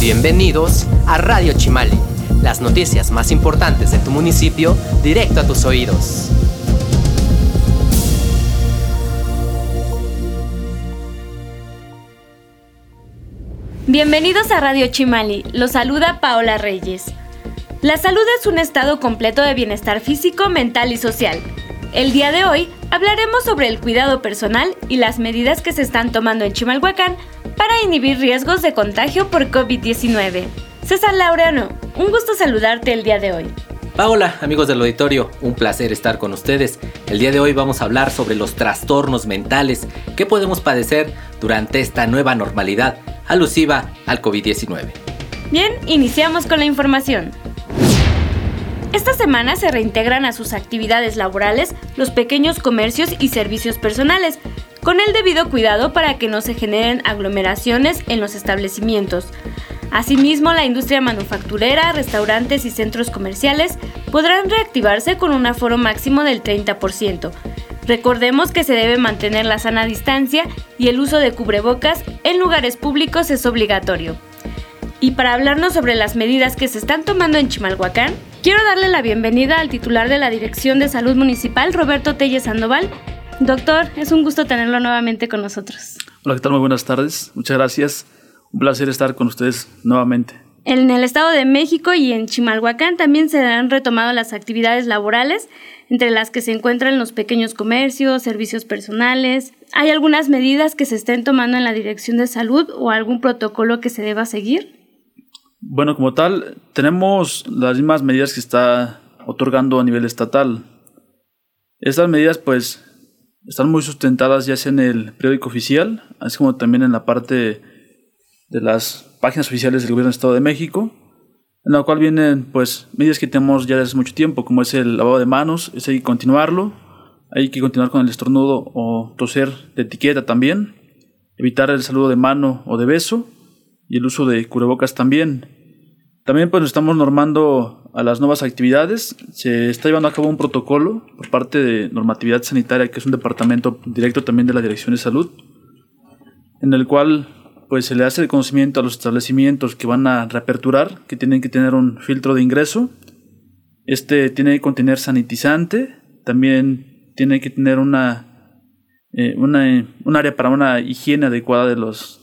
Bienvenidos a Radio Chimali, las noticias más importantes de tu municipio directo a tus oídos. Bienvenidos a Radio Chimali, los saluda Paola Reyes. La salud es un estado completo de bienestar físico, mental y social. El día de hoy hablaremos sobre el cuidado personal y las medidas que se están tomando en Chimalhuacán para inhibir riesgos de contagio por COVID-19. César Laureano, un gusto saludarte el día de hoy. Paola, amigos del auditorio, un placer estar con ustedes. El día de hoy vamos a hablar sobre los trastornos mentales que podemos padecer durante esta nueva normalidad alusiva al COVID-19. Bien, iniciamos con la información. Esta semana se reintegran a sus actividades laborales los pequeños comercios y servicios personales, con el debido cuidado para que no se generen aglomeraciones en los establecimientos. Asimismo, la industria manufacturera, restaurantes y centros comerciales podrán reactivarse con un aforo máximo del 30%. Recordemos que se debe mantener la sana distancia y el uso de cubrebocas en lugares públicos es obligatorio. Y para hablarnos sobre las medidas que se están tomando en Chimalhuacán, quiero darle la bienvenida al titular de la Dirección de Salud Municipal, Roberto Telles Sandoval. Doctor, es un gusto tenerlo nuevamente con nosotros. Hola, ¿qué tal? Muy buenas tardes. Muchas gracias. Un placer estar con ustedes nuevamente. En el Estado de México y en Chimalhuacán también se han retomado las actividades laborales, entre las que se encuentran los pequeños comercios, servicios personales. ¿Hay algunas medidas que se estén tomando en la Dirección de Salud o algún protocolo que se deba seguir? Bueno, como tal, tenemos las mismas medidas que está otorgando a nivel estatal. Estas medidas, pues, están muy sustentadas ya en el periódico oficial, así como también en la parte de las páginas oficiales del Gobierno del Estado de México, en la cual vienen, pues, medidas que tenemos ya desde mucho tiempo, como es el lavado de manos, es hay que continuarlo, hay que continuar con el estornudo o toser de etiqueta también, evitar el saludo de mano o de beso, y el uso de cubrebocas también. También pues estamos normando a las nuevas actividades. Se está llevando a cabo un protocolo por parte de normatividad sanitaria, que es un departamento directo también de la Dirección de Salud, en el cual pues se le hace el conocimiento a los establecimientos que van a reaperturar, que tienen que tener un filtro de ingreso. Este tiene que contener sanitizante, también tiene que tener una, eh, un área para una higiene adecuada de los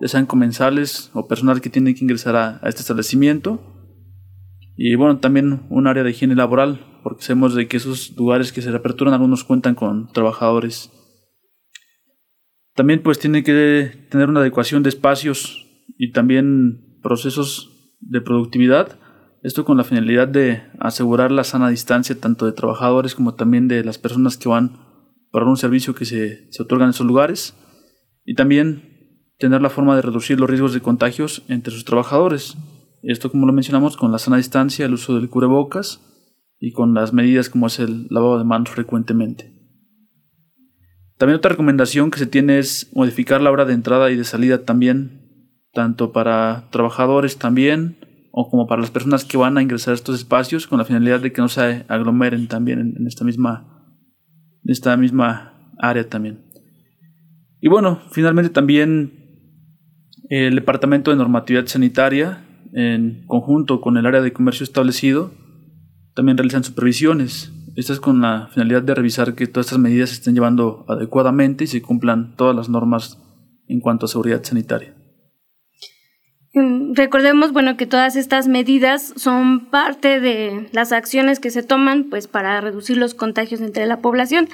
ya sean comensales o personal que tiene que ingresar a, este establecimiento. Y bueno, también un área de higiene laboral, porque sabemos de que esos lugares que se reaperturan algunos cuentan con trabajadores. También pues tiene que tener una adecuación de espacios y también procesos de productividad. Esto con la finalidad de asegurar la sana distancia tanto de trabajadores como también de las personas que van para un servicio que se, se otorga en esos lugares. Y también tener la forma de reducir los riesgos de contagios entre sus trabajadores. Esto, como lo mencionamos, con la sana distancia, el uso del cubrebocas y con las medidas como es el lavado de manos frecuentemente. También otra recomendación que se tiene es modificar la hora de entrada y de salida también, tanto para trabajadores también, o como para las personas que van a ingresar a estos espacios, con la finalidad de que no se aglomeren también en, esta misma, en esta misma área también. Y bueno, finalmente también el Departamento de Normatividad Sanitaria, en conjunto con el área de comercio establecido, también realizan supervisiones. Esta es con la finalidad de revisar que todas estas medidas se estén llevando adecuadamente y se cumplan todas las normas en cuanto a seguridad sanitaria. Mm, recordemos, bueno, que todas estas medidas son parte de las acciones que se toman, pues, para reducir los contagios entre la población.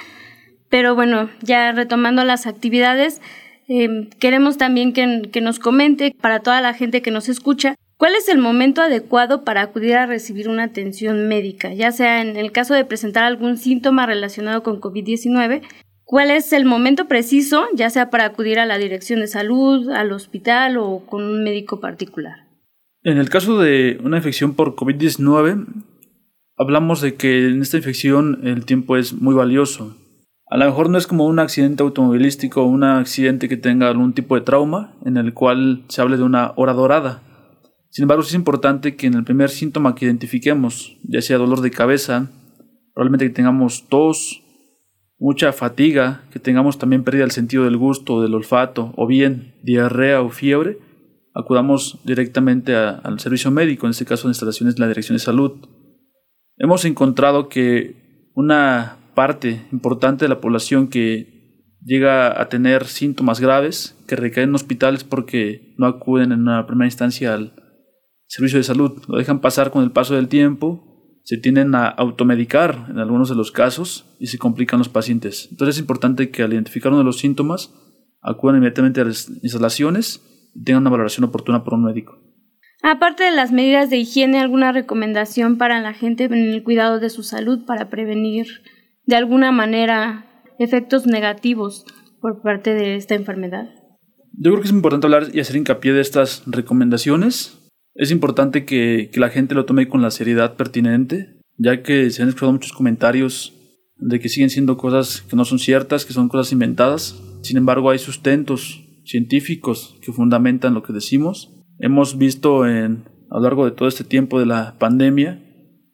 Pero bueno, ya retomando las actividades, Em, queremos también que, nos comente para toda la gente que nos escucha ¿Cuál es el momento adecuado para acudir a recibir una atención médica? Ya sea en el caso de presentar algún síntoma relacionado con COVID-19, ¿cuál es el momento preciso, ya sea para acudir a la dirección de salud, al hospital o con un médico particular? En el caso de una infección por COVID-19, hablamos de que en esta infección el tiempo es muy valioso. A lo mejor no es como un accidente automovilístico o un accidente que tenga algún tipo de trauma en el cual se hable de una hora dorada. Sin embargo, es importante que en el primer síntoma que identifiquemos, ya sea dolor de cabeza, probablemente que tengamos tos, mucha fatiga, que tengamos también pérdida del sentido del gusto, del olfato, o bien diarrea o fiebre, acudamos directamente al servicio médico, en este caso en instalaciones de la Dirección de Salud. Hemos encontrado que una parte importante de la población que llega a tener síntomas graves, que recaen en hospitales porque no acuden en una primera instancia al servicio de salud, lo dejan pasar con el paso del tiempo, se tienden a automedicar en algunos de los casos y se complican los pacientes. Entonces es importante que al identificar uno de los síntomas acudan inmediatamente a las instalaciones y tengan una valoración oportuna por un médico. Aparte de las medidas de higiene, ¿alguna recomendación para la gente en el cuidado de su salud para prevenir de alguna manera efectos negativos por parte de esta enfermedad? Yo creo que es importante hablar y hacer hincapié de estas recomendaciones. Es importante que, que la gente lo tome con la seriedad pertinente, ya que se han escuchado muchos comentarios de que siguen siendo cosas que no son ciertas, que son cosas inventadas. Sin embargo, hay sustentos científicos que fundamentan lo que decimos. Hemos visto en, a lo largo de todo este tiempo de la pandemia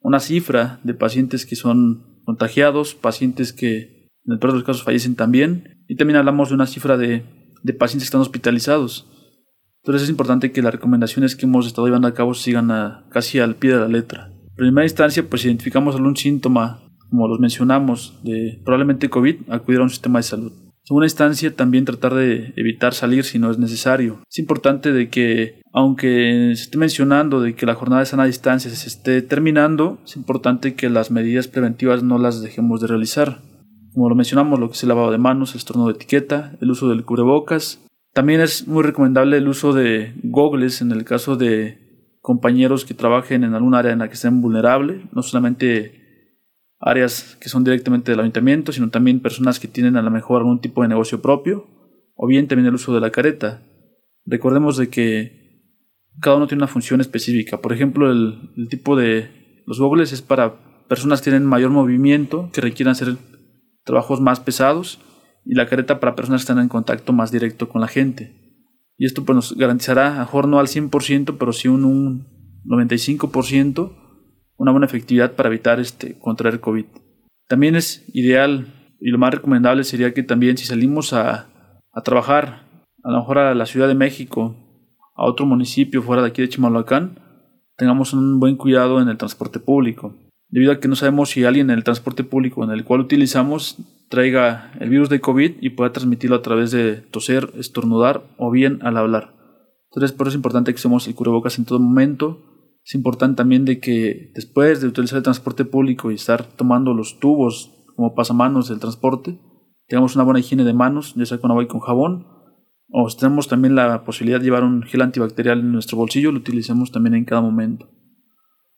una cifra de pacientes que son contagiados, pacientes que en el peor de los casos fallecen también, y también hablamos de una cifra de, de pacientes que están hospitalizados. Entonces es importante que las recomendaciones que hemos estado llevando a cabo sigan casi al pie de la letra. En primera instancia, pues identificamos algún síntoma, como los mencionamos, de probablemente COVID, acudir a un sistema de salud. Segunda instancia, también tratar de evitar salir si no es necesario. Es importante de que, aunque se esté mencionando de que la jornada de sana distancia se esté terminando, es importante que las medidas preventivas no las dejemos de realizar. Como lo mencionamos, lo que es el lavado de manos, el estorno de etiqueta, el uso del cubrebocas, también es muy recomendable el uso de gogles en el caso de compañeros que trabajen en algún área en la que estén vulnerables, no solamente áreas que son directamente del ayuntamiento, sino también personas que tienen a lo mejor algún tipo de negocio propio, o bien también el uso de la careta. Recordemos de que cada uno tiene una función específica. Por ejemplo, el, tipo de los gogles es para personas que tienen mayor movimiento, que requieran hacer trabajos más pesados, y la careta para personas que están en contacto más directo con la gente. Y esto pues, nos garantizará, a mejor no al 100%, pero sí un, un 95%, una buena efectividad para evitar este, contraer COVID. También es ideal y lo más recomendable sería que también si salimos a, a trabajar, a lo mejor a la Ciudad de México, a otro municipio fuera de aquí de Chimalhuacán, tengamos un buen cuidado en el transporte público, debido a que no sabemos si alguien en el transporte público en el cual utilizamos traiga el virus de COVID y pueda transmitirlo a través de toser, estornudar o bien al hablar. Entonces, por eso es importante que usemos el cubrebocas en todo momento. Es importante también de que después de utilizar el transporte público y estar tomando los tubos como pasamanos del transporte, tengamos una buena higiene de manos, ya sea con agua y con jabón, o si tenemos también la posibilidad de llevar un gel antibacterial en nuestro bolsillo, lo utilicemos también en cada momento.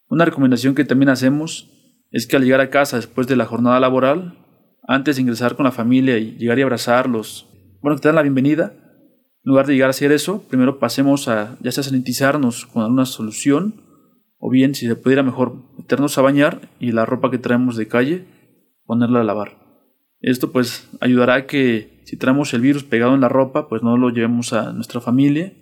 Una recomendación que también hacemos es que al llegar a casa después de la jornada laboral, antes de ingresar con la familia y llegar y abrazarlos, bueno, que te dan la bienvenida, en lugar de llegar a hacer eso, primero pasemos a ya sea sanitizarnos con alguna solución, o bien si se pudiera mejor meternos a bañar y la ropa que traemos de calle, ponerla a lavar. Esto pues ayudará a que si traemos el virus pegado en la ropa, pues no lo llevemos a nuestra familia,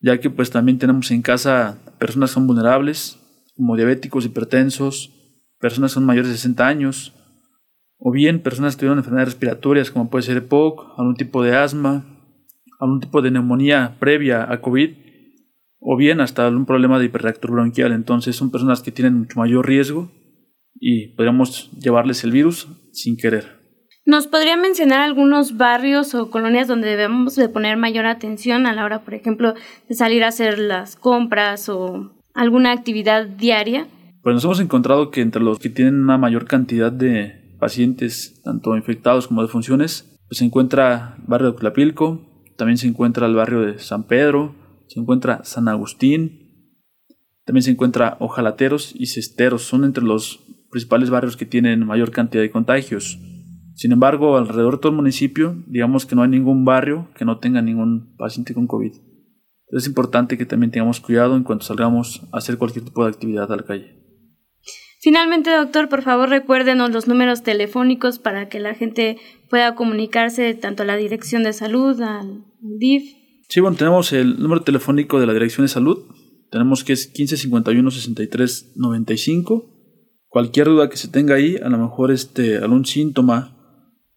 ya que pues también tenemos en casa personas que son vulnerables, como diabéticos, hipertensos, personas que son mayores de 60 años, o bien personas que tuvieron enfermedades respiratorias como puede ser EPOC, algún tipo de asma, algún tipo de neumonía previa a COVID, o bien hasta algún problema de hiperreactor bronquial. Entonces son personas que tienen mucho mayor riesgo y podríamos llevarles el virus sin querer. ¿Nos podría mencionar algunos barrios o colonias donde debemos de poner mayor atención a la hora, por ejemplo, de salir a hacer las compras o alguna actividad diaria? Pues nos hemos encontrado que entre los que tienen una mayor cantidad de pacientes, tanto infectados como de funciones, pues se encuentra el barrio de Tlapilco, también se encuentra el barrio de San Pedro, se encuentra San Agustín, también se encuentra Ojalateros y Cesteros, son entre los principales barrios que tienen mayor cantidad de contagios. Sin embargo, alrededor de todo el municipio, digamos que no hay ningún barrio que no tenga ningún paciente con COVID. Es importante que también tengamos cuidado en cuanto salgamos a hacer cualquier tipo de actividad a la calle. Finalmente, doctor, por favor recuérdenos los números telefónicos para que la gente pueda comunicarse tanto a la Dirección de Salud, al DIF. Sí, bueno, tenemos el número telefónico de la Dirección de Salud. Tenemos que es 1551 63 95. Cualquier duda que se tenga ahí, a lo mejor este, algún síntoma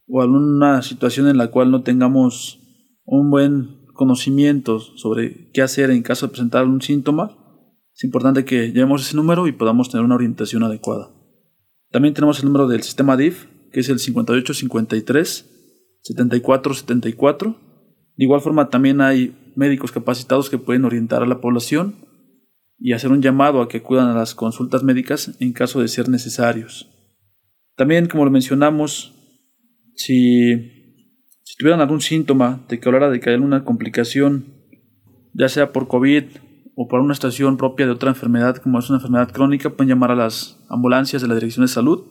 o alguna situación en la cual no tengamos un buen conocimientos sobre qué hacer en caso de presentar un síntoma, es importante que llevemos ese número y podamos tener una orientación adecuada. También tenemos el número del sistema DIF, que es el 5853 7474. De igual forma, también hay médicos capacitados que pueden orientar a la población y hacer un llamado a que acudan a las consultas médicas en caso de ser necesarios. También, como lo mencionamos, si, tuvieran algún síntoma de que hablara de que hay alguna complicación, ya sea por COVID o por una estación propia de otra enfermedad, como es una enfermedad crónica, pueden llamar a las ambulancias de la Dirección de Salud.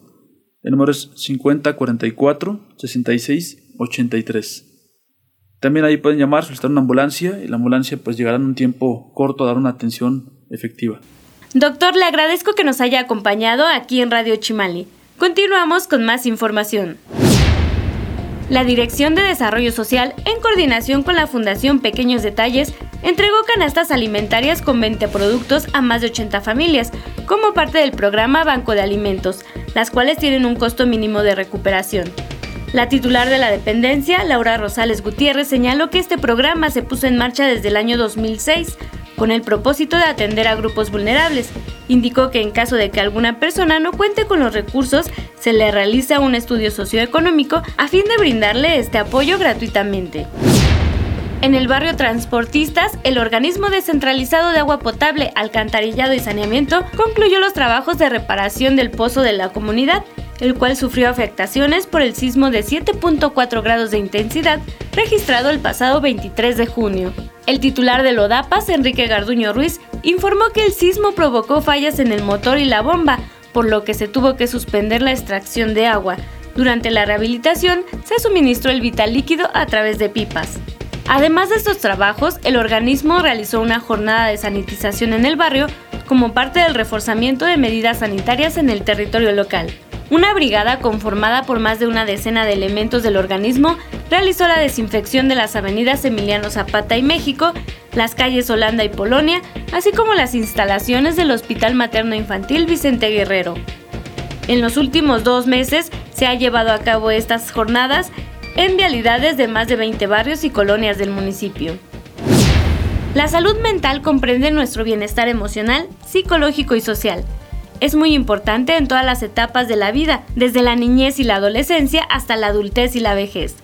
El número es 5044 66 83. También ahí pueden llamar, solicitar una ambulancia y la ambulancia pues llegará en un tiempo corto a dar una atención efectiva. Doctor, le agradezco que nos haya acompañado aquí en Radio Chimali. Continuamos con más información. La Dirección de Desarrollo Social, en coordinación con la Fundación Pequeños Detalles, entregó canastas alimentarias con 20 productos a más de 80 familias, como parte del programa Banco de Alimentos, las cuales tienen un costo mínimo de recuperación. La titular de la dependencia, Laura Rosales Gutiérrez, señaló que este programa se puso en marcha desde el año 2006 con el propósito de atender a grupos vulnerables. Indicó que en caso de que alguna persona no cuente con los recursos, se le realiza un estudio socioeconómico a fin de brindarle este apoyo gratuitamente. En el barrio Transportistas, el organismo descentralizado de agua potable, alcantarillado y saneamiento concluyó los trabajos de reparación del pozo de la comunidad el cual sufrió afectaciones por el sismo de 7.4 grados de intensidad registrado el pasado 23 de junio. El titular de Lodapas, Enrique Garduño Ruiz, informó que el sismo provocó fallas en el motor y la bomba, por lo que se tuvo que suspender la extracción de agua. Durante la rehabilitación se suministró el vital líquido a través de pipas. Además de estos trabajos, el organismo realizó una jornada de sanitización en el barrio como parte del reforzamiento de medidas sanitarias en el territorio local. Una brigada conformada por más de una decena de elementos del organismo realizó la desinfección de las avenidas Emiliano Zapata y México, las calles Holanda y Polonia, así como las instalaciones del Hospital Materno Infantil Vicente Guerrero. En los últimos dos meses se ha llevado a cabo estas jornadas en vialidades de más de 20 barrios y colonias del municipio. La salud mental comprende nuestro bienestar emocional, psicológico y social es muy importante en todas las etapas de la vida, desde la niñez y la adolescencia hasta la adultez y la vejez.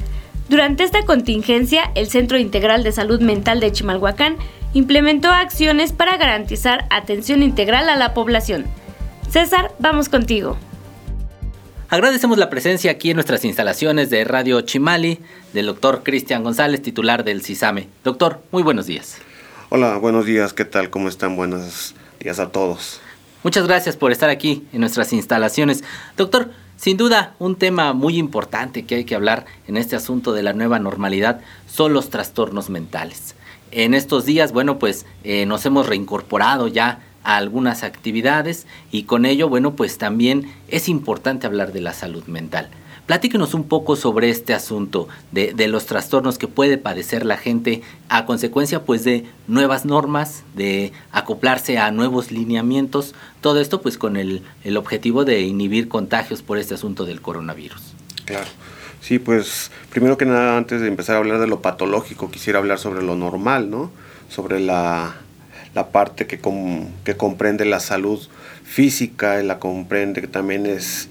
Durante esta contingencia, el Centro Integral de Salud Mental de Chimalhuacán implementó acciones para garantizar atención integral a la población. César, vamos contigo. Agradecemos la presencia aquí en nuestras instalaciones de Radio Chimali del doctor Cristian González, titular del CISAME. Doctor, muy buenos días. Hola, buenos días, ¿qué tal? ¿Cómo están? Buenos días a todos. Muchas gracias por estar aquí en nuestras instalaciones. Doctor, sin duda, un tema muy importante que hay que hablar en este asunto de la nueva normalidad son los trastornos mentales. En estos días, bueno, pues eh, nos hemos reincorporado ya a algunas actividades y con ello, bueno, pues también es importante hablar de la salud mental. Platíquenos un poco sobre este asunto de, los trastornos que puede padecer la gente a consecuencia pues de nuevas normas, de acoplarse a nuevos lineamientos, todo esto pues con el, objetivo de inhibir contagios por este asunto del coronavirus. Claro. Sí, pues primero que nada, antes de empezar a hablar de lo patológico, quisiera hablar sobre lo normal, ¿no? Sobre la, la parte que, que comprende la salud física la comprende que también es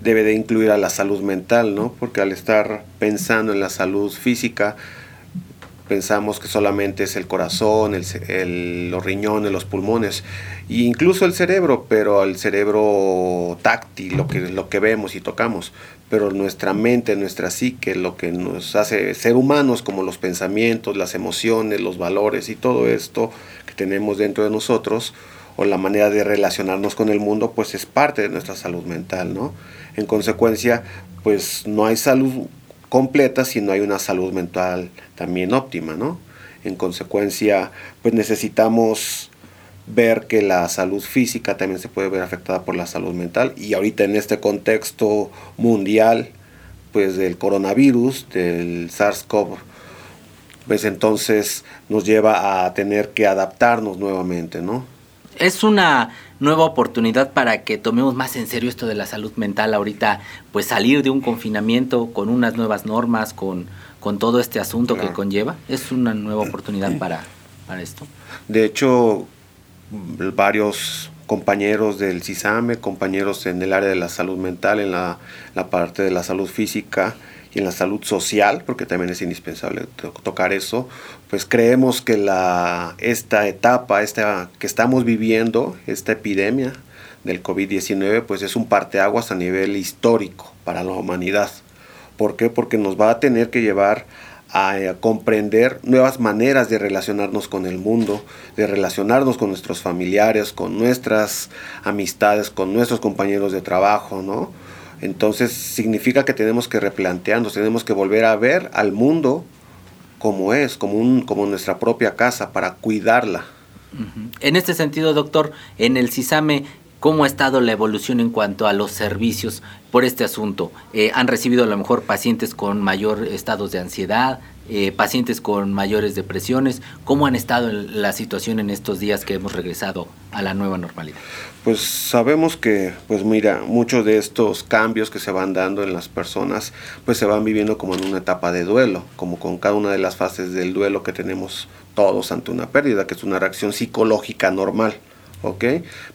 debe de incluir a la salud mental, ¿no? Porque al estar pensando en la salud física, pensamos que solamente es el corazón, el, los riñones, los pulmones, e incluso el cerebro, pero el cerebro táctil, lo que, lo que vemos y tocamos, pero nuestra mente, nuestra psique, lo que nos hace ser humanos, como los pensamientos, las emociones, los valores y todo esto que tenemos dentro de nosotros, o la manera de relacionarnos con el mundo, pues es parte de nuestra salud mental, ¿no? En consecuencia, pues no hay salud completa si no hay una salud mental también óptima, ¿no? En consecuencia, pues necesitamos ver que la salud física también se puede ver afectada por la salud mental y ahorita en este contexto mundial, pues del coronavirus, del SARS-CoV, pues entonces nos lleva a tener que adaptarnos nuevamente, ¿no? Es una nueva oportunidad para que tomemos más en serio esto de la salud mental ahorita, pues salir de un confinamiento con unas nuevas normas, con, con todo este asunto que conlleva? ¿Es una nueva oportunidad para, para esto? De hecho, varios compañeros del CISAME, compañeros en el área de la salud mental, en la, parte de la salud física y en la salud social, porque también es indispensable tocar eso, pues creemos que la, esta etapa esta, que estamos viviendo, esta epidemia del COVID-19, pues es un parteaguas a nivel histórico para la humanidad. ¿Por qué? Porque nos va a tener que llevar a, eh, comprender nuevas maneras de relacionarnos con el mundo, de relacionarnos con nuestros familiares, con nuestras amistades, con nuestros compañeros de trabajo, ¿no? Entonces significa que tenemos que replantearnos, tenemos que volver a ver al mundo como es, como, un, como nuestra propia casa, para cuidarla. En este sentido, doctor, en el CISAME ¿Cómo ha estado la evolución en cuanto a los servicios por este asunto? Eh, ¿Han recibido a lo mejor pacientes con mayor estados de ansiedad, eh, pacientes con mayores depresiones? ¿Cómo han estado la situación en estos días que hemos regresado a la nueva normalidad? Pues sabemos que, pues mira, muchos de estos cambios que se van dando en las personas, pues se van viviendo como en una etapa de duelo, como con cada una de las fases del duelo que tenemos todos ante una pérdida, que es una reacción psicológica normal. ¿ok?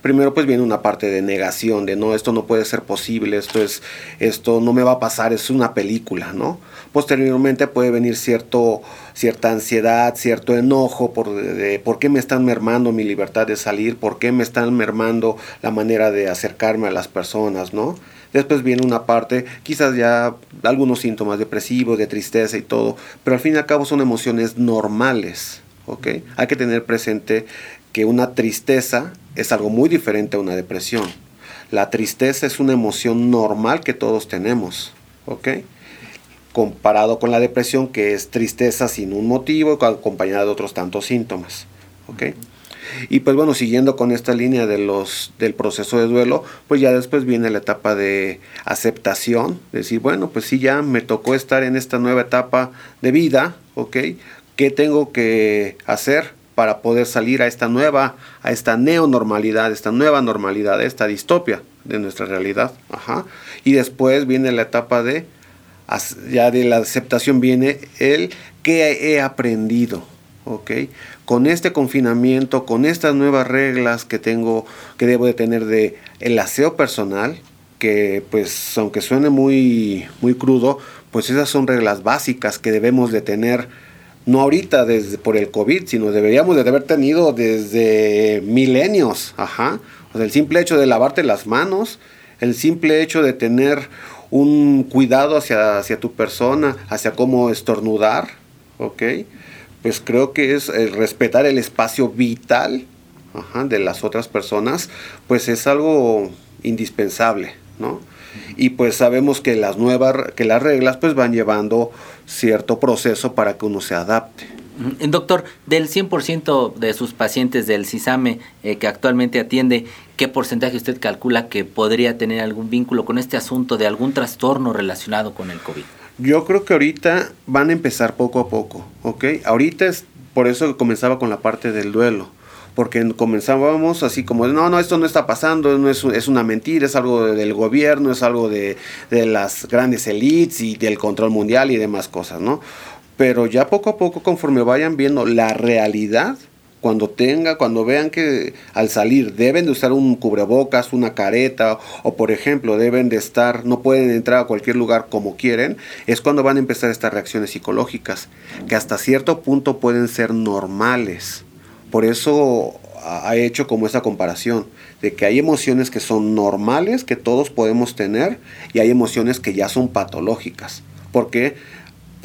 Primero pues viene una parte de negación, de no, esto no puede ser posible, esto es, esto no me va a pasar, es una película, ¿no? Posteriormente puede venir cierto, cierta ansiedad, cierto enojo por, de, por qué me están mermando mi libertad de salir, por qué me están mermando la manera de acercarme a las personas, ¿no? Después viene una parte, quizás ya algunos síntomas depresivos, de tristeza y todo, pero al fin y al cabo son emociones normales, ¿ok? Hay que tener presente que una tristeza es algo muy diferente a una depresión. La tristeza es una emoción normal que todos tenemos, ¿ok? Comparado con la depresión, que es tristeza sin un motivo, acompañada de otros tantos síntomas. Y pues bueno, siguiendo con esta línea de los, del proceso de duelo, pues ya después viene la etapa de aceptación, decir, bueno, pues sí, ya me tocó estar en esta nueva etapa de vida, ¿ok? ¿Qué tengo que hacer? para poder salir a esta nueva, a esta neonormalidad, esta nueva normalidad, esta distopia de nuestra realidad. Ajá. Y después viene la etapa de, ya de la aceptación viene el que he aprendido. ¿ok? Con este confinamiento, con estas nuevas reglas que tengo, que debo de tener de el aseo personal, que pues aunque suene muy, muy crudo, pues esas son reglas básicas que debemos de tener no ahorita desde por el COVID, sino deberíamos de haber tenido desde milenios, ajá. O sea, el simple hecho de lavarte las manos, el simple hecho de tener un cuidado hacia, hacia tu persona, hacia cómo estornudar, ¿ok? Pues creo que es el respetar el espacio vital de las otras personas, pues es algo indispensable, ¿no? Y pues sabemos que las nuevas, que las reglas pues van llevando cierto proceso para que uno se adapte. Doctor, del 100% de sus pacientes del CISAME eh, que actualmente atiende, ¿qué porcentaje usted calcula que podría tener algún vínculo con este asunto de algún trastorno relacionado con el COVID? Yo creo que ahorita van a empezar poco a poco, ¿ok? Ahorita es por eso comenzaba con la parte del duelo porque comenzábamos así como, no, no, esto no está pasando, no es, es una mentira, es algo del gobierno, es algo de, de las grandes elites y del control mundial y demás cosas, ¿no? Pero ya poco a poco, conforme vayan viendo la realidad, cuando tenga, cuando vean que al salir deben de usar un cubrebocas, una careta, o por ejemplo deben de estar, no pueden entrar a cualquier lugar como quieren, es cuando van a empezar estas reacciones psicológicas, que hasta cierto punto pueden ser normales. Por eso ha hecho como esa comparación de que hay emociones que son normales, que todos podemos tener, y hay emociones que ya son patológicas. ¿Por qué?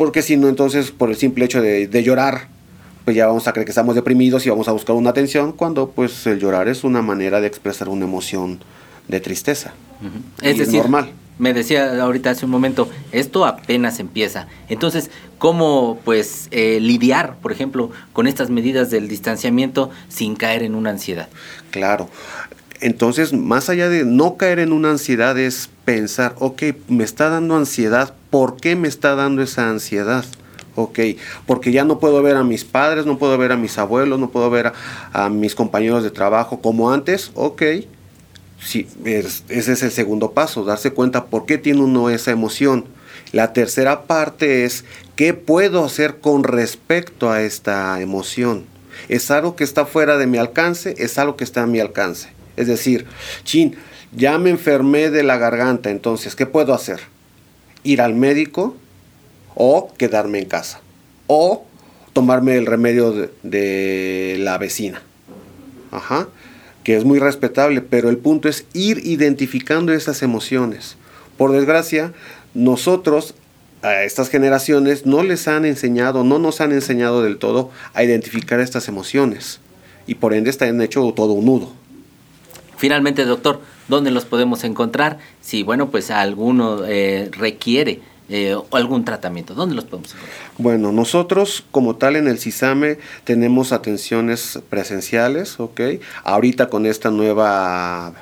Porque si no, entonces por el simple hecho de, llorar, pues ya vamos a creer que estamos deprimidos y vamos a buscar una atención, cuando pues el llorar es una manera de expresar una emoción de tristeza. Es decir, normal me decía ahorita hace un momento, esto apenas empieza. Entonces, ¿cómo pues eh, lidiar, por ejemplo, con estas medidas del distanciamiento sin caer en una ansiedad? Claro. Entonces, más allá de no caer en una ansiedad, es pensar, ok, me está dando ansiedad, ¿por qué me está dando esa ansiedad? Ok, porque ya no puedo ver a mis padres, no puedo ver a mis abuelos, no puedo ver a, mis compañeros de trabajo como antes, ok, Sí, ese es el segundo paso, darse cuenta por qué tiene uno esa emoción. La tercera parte es qué puedo hacer con respecto a esta emoción. ¿Es algo que está fuera de mi alcance? ¿Es algo que está a mi alcance? Es decir, chin, ya me enfermé de la garganta, entonces, ¿qué puedo hacer? ¿Ir al médico o quedarme en casa? ¿O tomarme el remedio de, la vecina? Que es muy respetable, pero el punto es ir identificando esas emociones. Por desgracia, nosotros a estas generaciones no les han enseñado, no nos han enseñado del todo a identificar estas emociones y por ende están hecho todo un nudo. Finalmente, doctor, ¿dónde los podemos encontrar? Si, bueno, pues alguno eh, requiere eh, algún tratamiento, ¿dónde los podemos encontrar? Bueno, nosotros como tal en el CISAME tenemos atenciones presenciales, ¿ok? Ahorita con esta nueva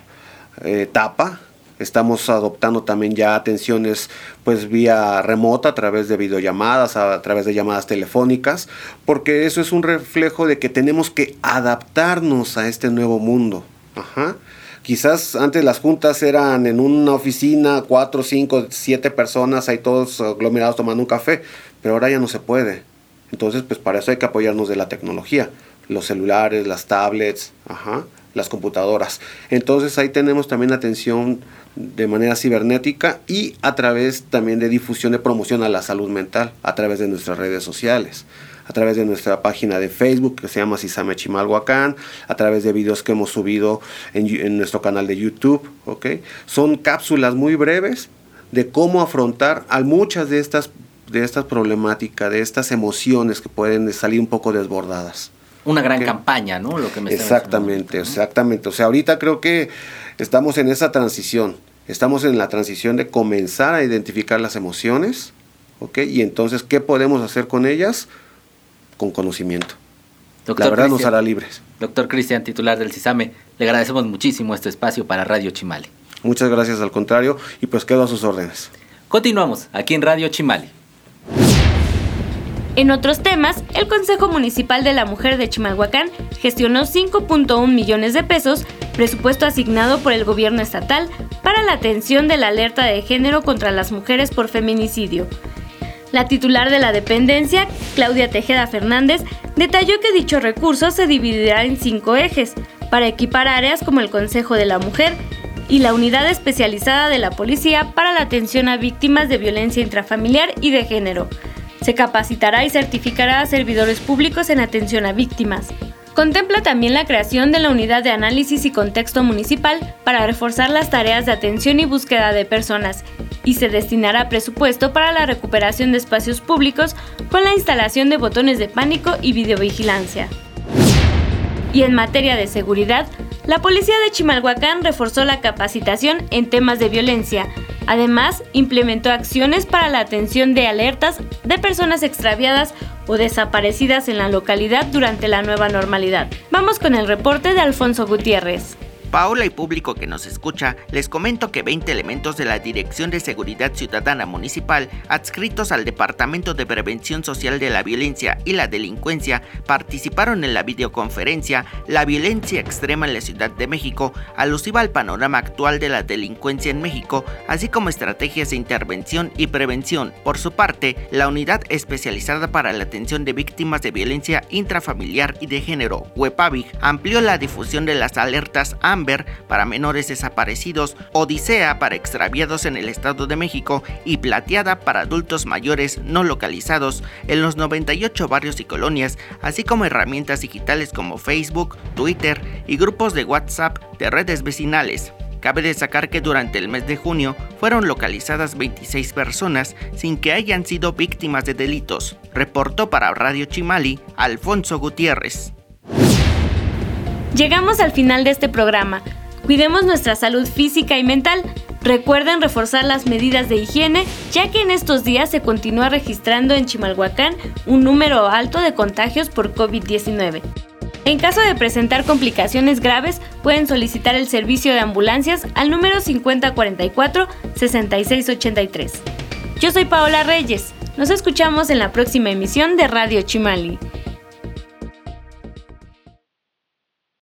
eh, etapa Estamos adoptando también ya atenciones pues vía remota a través de videollamadas, a través de llamadas telefónicas, porque eso es un reflejo de que tenemos que adaptarnos a este nuevo mundo. Ajá. Quizás antes las juntas eran en una oficina, cuatro, cinco, siete personas, ahí todos aglomerados tomando un café, pero ahora ya no se puede. Entonces, pues para eso hay que apoyarnos de la tecnología, los celulares, las tablets, ajá, las computadoras. Entonces ahí tenemos también atención de manera cibernética y a través también de difusión de promoción a la salud mental a través de nuestras redes sociales a través de nuestra página de Facebook que se llama Sisame Chimalhuacán, a través de videos que hemos subido en, nuestro canal de YouTube, ¿ok? Son cápsulas muy breves de cómo afrontar a muchas de estas, de estas problemáticas, de estas emociones que pueden salir un poco desbordadas. Una gran campaña, ¿no? Lo que me exactamente, exactamente. O sea, ahorita creo que estamos en esa transición Estamos en la transición de comenzar a identificar las emociones, ¿ok? Y entonces, ¿qué podemos hacer con ellas? Con conocimiento. Doctor la verdad nos hará libres. Doctor Cristian, titular del CISAME, le agradecemos muchísimo este espacio para Radio Chimali. Muchas gracias, al contrario, y pues quedo a sus órdenes. Continuamos aquí en Radio Chimali. En otros temas, el Consejo Municipal de la Mujer de Chimalhuacán gestionó 5.1 millones de pesos, presupuesto asignado por el gobierno estatal para la atención de la alerta de género contra las mujeres por feminicidio. La titular de la dependencia, Claudia Tejeda Fernández, detalló que dicho recurso se dividirá en cinco ejes, para equipar áreas como el Consejo de la Mujer y la Unidad Especializada de la Policía para la atención a víctimas de violencia intrafamiliar y de género, se capacitará y certificará a servidores públicos en atención a víctimas. Contempla también la creación de la unidad de análisis y contexto municipal para reforzar las tareas de atención y búsqueda de personas y se destinará presupuesto para la recuperación de espacios públicos con la instalación de botones de pánico y videovigilancia. Y en materia de seguridad, la policía de Chimalhuacán reforzó la capacitación en temas de violencia, Además, implementó acciones para la atención de alertas de personas extraviadas o desaparecidas en la localidad durante la nueva normalidad. Vamos con el reporte de Alfonso Gutiérrez. Paola y público que nos escucha, les comento que 20 elementos de la Dirección de Seguridad Ciudadana Municipal, adscritos al Departamento de Prevención Social de la Violencia y la Delincuencia, participaron en la videoconferencia La violencia extrema en la Ciudad de México, alusiva al panorama actual de la delincuencia en México, así como estrategias de intervención y prevención. Por su parte, la Unidad Especializada para la Atención de Víctimas de Violencia Intrafamiliar y de Género, WEPAVIG, amplió la difusión de las alertas a para menores desaparecidos, Odisea para extraviados en el Estado de México y Plateada para adultos mayores no localizados en los 98 barrios y colonias, así como herramientas digitales como Facebook, Twitter y grupos de WhatsApp de redes vecinales. Cabe destacar que durante el mes de junio fueron localizadas 26 personas sin que hayan sido víctimas de delitos, reportó para Radio Chimali Alfonso Gutiérrez. Llegamos al final de este programa. Cuidemos nuestra salud física y mental. Recuerden reforzar las medidas de higiene, ya que en estos días se continúa registrando en Chimalhuacán un número alto de contagios por COVID-19. En caso de presentar complicaciones graves, pueden solicitar el servicio de ambulancias al número 5044-6683. Yo soy Paola Reyes. Nos escuchamos en la próxima emisión de Radio Chimali.